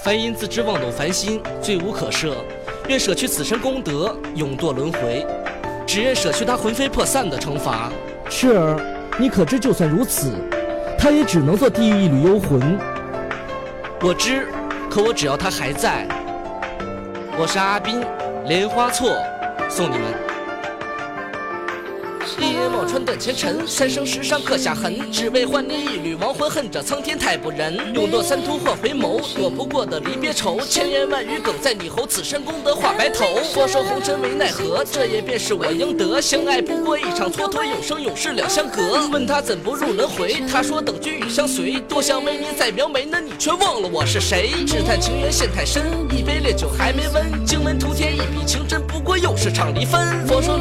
凡因自知妄动凡心，罪无可赦。愿舍去此生功德，永堕轮回。只愿舍去他魂飞魄散的惩罚。赤儿，你可知，就算如此，他也只能做地狱一缕幽魂。我知，可我只要他还在。我是阿斌，莲花错，送你们。一眼望穿断前尘，三生石上刻下痕，只为换你一缕亡魂。恨这苍天太不仁，勇夺三途换回眸，躲不过的离别愁。千言万语梗在你喉，此生功德化白头。佛说红尘为奈何，这也便是我应得。相爱不过一场蹉跎，永生永世两相隔。问他怎不入轮回，他说等君与相随。多想为你再描眉，那你却忘了我是谁。只叹情缘陷太深，一杯烈酒还没温。经文涂添一笔情真，不过又是场离分。佛说，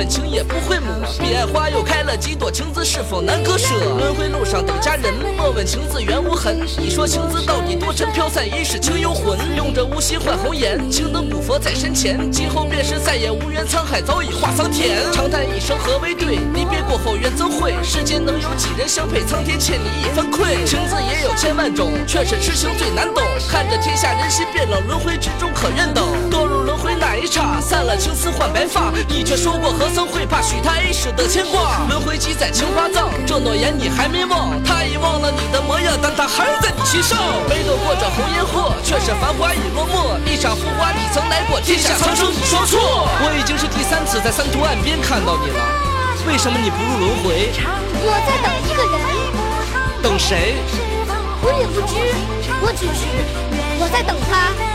份情也不会抹。彼岸花又开了几朵，情字是否难割舍？轮回路上等佳人，莫问情字缘无痕。你说情字到底多沉？飘散一世情幽魂，用这无心换红颜，青灯古佛在身前。今后便是再也无缘，沧海早已化桑田。长叹一声何为对？离别过后缘怎会？世间能有几人相配？苍天欠你一分愧。千万种，却是痴情最难懂。看着天下人心变冷，轮回之中可愿等？堕入轮回那一刹，散了青丝换白发。你却说过何曾会怕？许他一世的牵挂。轮回记载情花葬，这诺言你还没忘。他已忘了你的模样，但他还在你心上。没躲过这红颜祸，却是繁华已落寞。一场浮华你曾来过，天下苍生你说错。我已经是第三次在三途岸边看到你了，为什么你不入轮回？我在等一个人，等谁？也不知，我只知我在等他。